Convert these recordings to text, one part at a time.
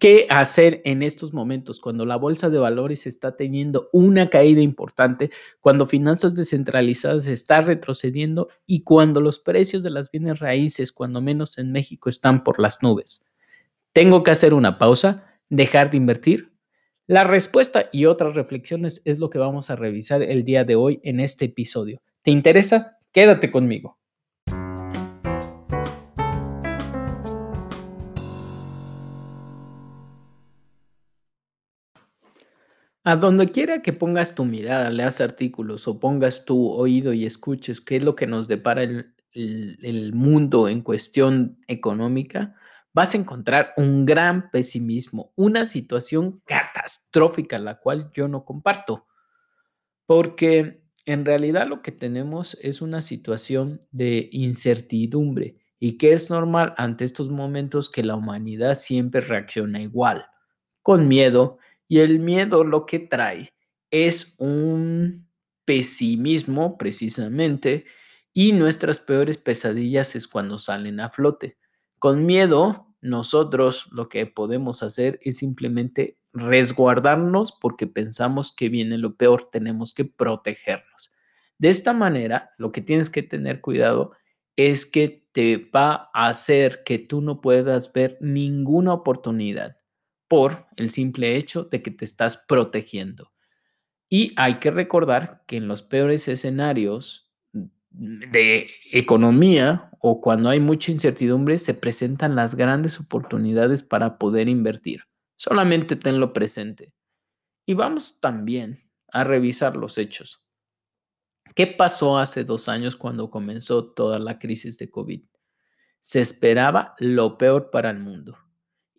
¿Qué hacer en estos momentos cuando la bolsa de valores está teniendo una caída importante, cuando finanzas descentralizadas está retrocediendo y cuando los precios de las bienes raíces, cuando menos en México, están por las nubes? ¿Tengo que hacer una pausa? ¿Dejar de invertir? La respuesta y otras reflexiones es lo que vamos a revisar el día de hoy en este episodio. ¿Te interesa? Quédate conmigo. A donde quiera que pongas tu mirada, leas artículos o pongas tu oído y escuches qué es lo que nos depara el, el, mundo en cuestión económica, vas a encontrar un gran pesimismo, una situación catastrófica, la cual yo no comparto. Porque en realidad lo que tenemos es una situación de incertidumbre y que es normal ante estos momentos que la humanidad siempre reacciona igual, con miedo, y el miedo lo que trae es un pesimismo precisamente y nuestras peores pesadillas es cuando salen a flote. Con miedo, nosotros lo que podemos hacer es simplemente resguardarnos porque pensamos que viene lo peor, tenemos que protegernos. De esta manera, lo que tienes que tener cuidado es que te va a hacer que tú no puedas ver ninguna oportunidad por el simple hecho de que te estás protegiendo. Y hay que recordar que en los peores escenarios de economía o cuando hay mucha incertidumbre se presentan las grandes oportunidades para poder invertir. Solamente tenlo presente. Y vamos también a revisar los hechos. ¿Qué pasó hace dos años cuando comenzó toda la crisis de COVID? Se esperaba lo peor para el mundo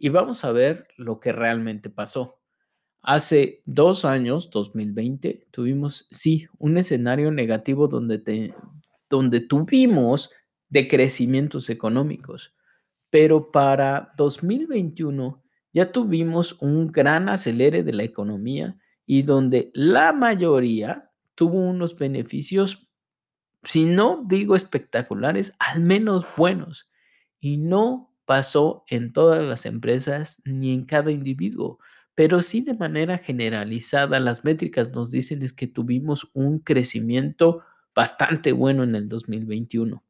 y vamos a ver lo que realmente pasó. Hace dos años, 2020, tuvimos, sí, un escenario negativo donde, donde tuvimos decrecimientos económicos, pero para 2021 ya tuvimos un gran acelere de la economía y donde la mayoría tuvo unos beneficios, si no digo espectaculares, al menos buenos. Y no pasó en todas las empresas ni en cada individuo, pero sí de manera generalizada las métricas nos dicen es que tuvimos un crecimiento bastante bueno en el 2021.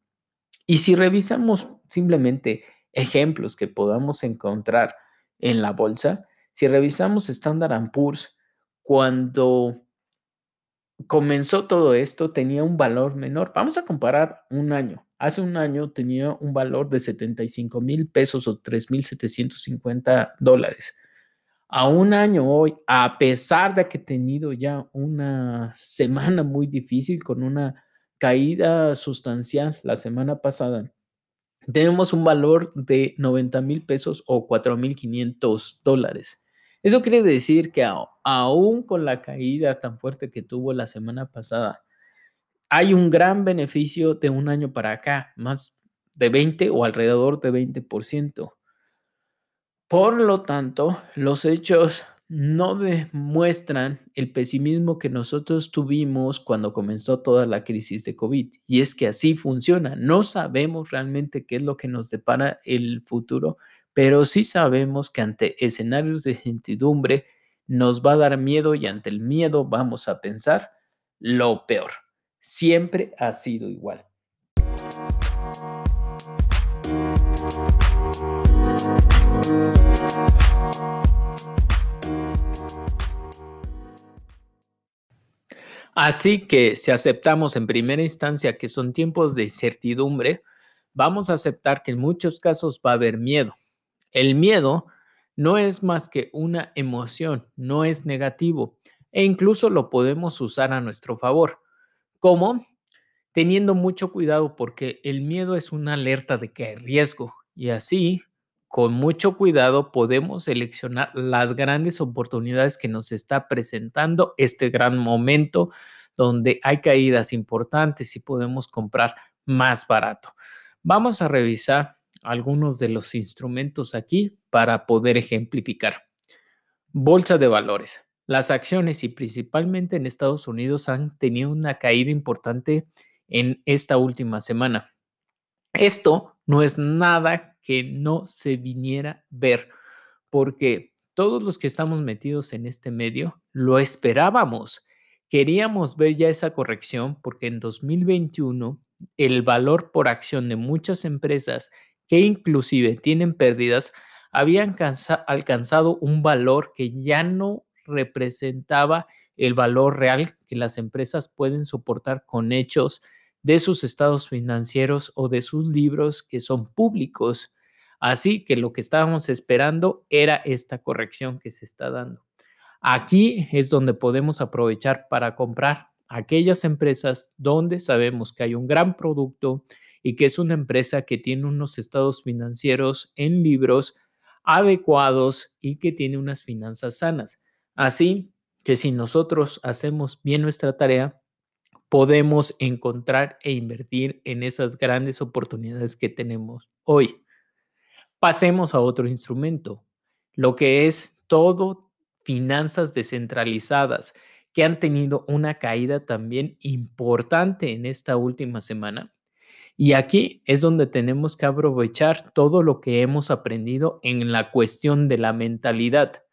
Y si revisamos simplemente ejemplos que podamos encontrar en la bolsa, si revisamos Standard Poor's, cuando comenzó todo esto tenía un valor menor. Vamos a comparar un año. Hace un año tenía un valor de 75 mil pesos o 3.750 dólares. A un año hoy, a pesar de que he tenido ya una semana muy difícil con una caída sustancial la semana pasada, tenemos un valor de 90 mil pesos o 4.500 dólares. Eso quiere decir que aún con la caída tan fuerte que tuvo la semana pasada, hay un gran beneficio de un año para acá, más de 20 o alrededor de 20%. Por lo tanto, los hechos no demuestran el pesimismo que nosotros tuvimos cuando comenzó toda la crisis de COVID. Y es que así funciona. No sabemos realmente qué es lo que nos depara el futuro, pero sí sabemos que ante escenarios de incertidumbre nos va a dar miedo y ante el miedo vamos a pensar lo peor siempre ha sido igual. Así que si aceptamos en primera instancia que son tiempos de incertidumbre, vamos a aceptar que en muchos casos va a haber miedo. El miedo no es más que una emoción, no es negativo e incluso lo podemos usar a nuestro favor. ¿Cómo? Teniendo mucho cuidado porque el miedo es una alerta de que hay riesgo y así, con mucho cuidado podemos seleccionar las grandes oportunidades que nos está presentando este gran momento donde hay caídas importantes y podemos comprar más barato. Vamos a revisar algunos de los instrumentos aquí para poder ejemplificar. Bolsa de valores. Las acciones y principalmente en Estados Unidos han tenido una caída importante en esta última semana. Esto no es nada que no se viniera a ver, porque todos los que estamos metidos en este medio lo esperábamos. Queríamos ver ya esa corrección porque en 2021 el valor por acción de muchas empresas que inclusive tienen pérdidas habían alcanzado un valor que ya no representaba el valor real que las empresas pueden soportar con hechos de sus estados financieros o de sus libros que son públicos. Así que lo que estábamos esperando era esta corrección que se está dando. Aquí es donde podemos aprovechar para comprar aquellas empresas donde sabemos que hay un gran producto y que es una empresa que tiene unos estados financieros en libros adecuados y que tiene unas finanzas sanas. Así que si nosotros hacemos bien nuestra tarea, podemos encontrar e invertir en esas grandes oportunidades que tenemos hoy. Pasemos a otro instrumento, lo que es todo finanzas descentralizadas, que han tenido una caída también importante en esta última semana. Y aquí es donde tenemos que aprovechar todo lo que hemos aprendido en la cuestión de la mentalidad,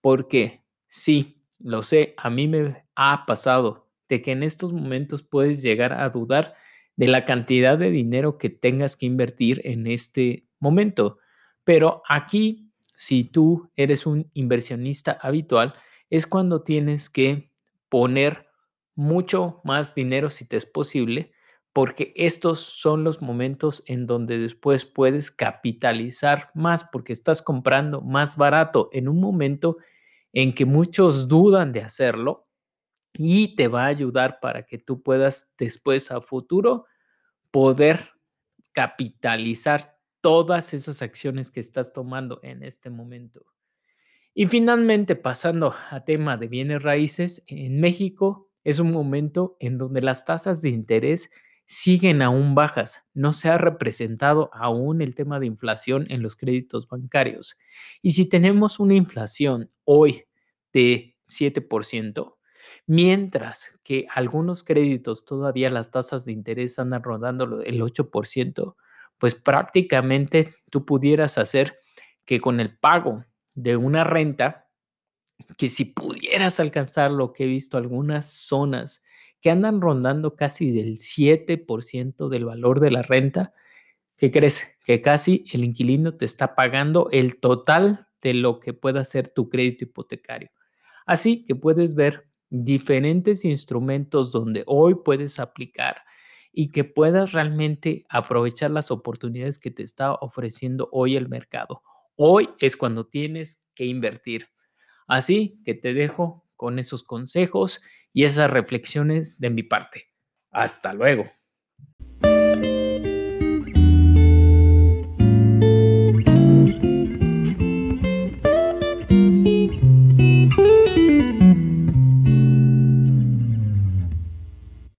porque sí, lo sé, a mí me ha pasado de que en estos momentos puedes llegar a dudar de la cantidad de dinero que tengas que invertir en este momento. Pero aquí, si tú eres un inversionista habitual, es cuando tienes que poner mucho más dinero si te es posible, porque estos son los momentos en donde después puedes capitalizar más porque estás comprando más barato en un momento en que muchos dudan de hacerlo y te va a ayudar para que tú puedas después a futuro poder capitalizar todas esas acciones que estás tomando en este momento. Y finalmente, pasando a tema de bienes raíces, en México es un momento en donde las tasas de interés siguen aún bajas. No se ha representado aún el tema de inflación en los créditos bancarios. Y si tenemos una inflación hoy de 7%, Mientras que algunos créditos todavía las tasas de interés andan rodando el 8%, pues prácticamente tú pudieras hacer que con el pago de una renta, que si pudieras alcanzar lo que he visto algunas zonas que andan rondando casi del 7% del valor de la renta, ¿qué crees? Que casi el inquilino te está pagando el total de lo que pueda ser tu crédito hipotecario. Así que puedes ver diferentes instrumentos donde hoy puedes aplicar y que puedas realmente aprovechar las oportunidades que te está ofreciendo hoy el mercado. Hoy es cuando tienes que invertir. Así que te dejo con esos consejos y esas reflexiones de mi parte. Hasta luego.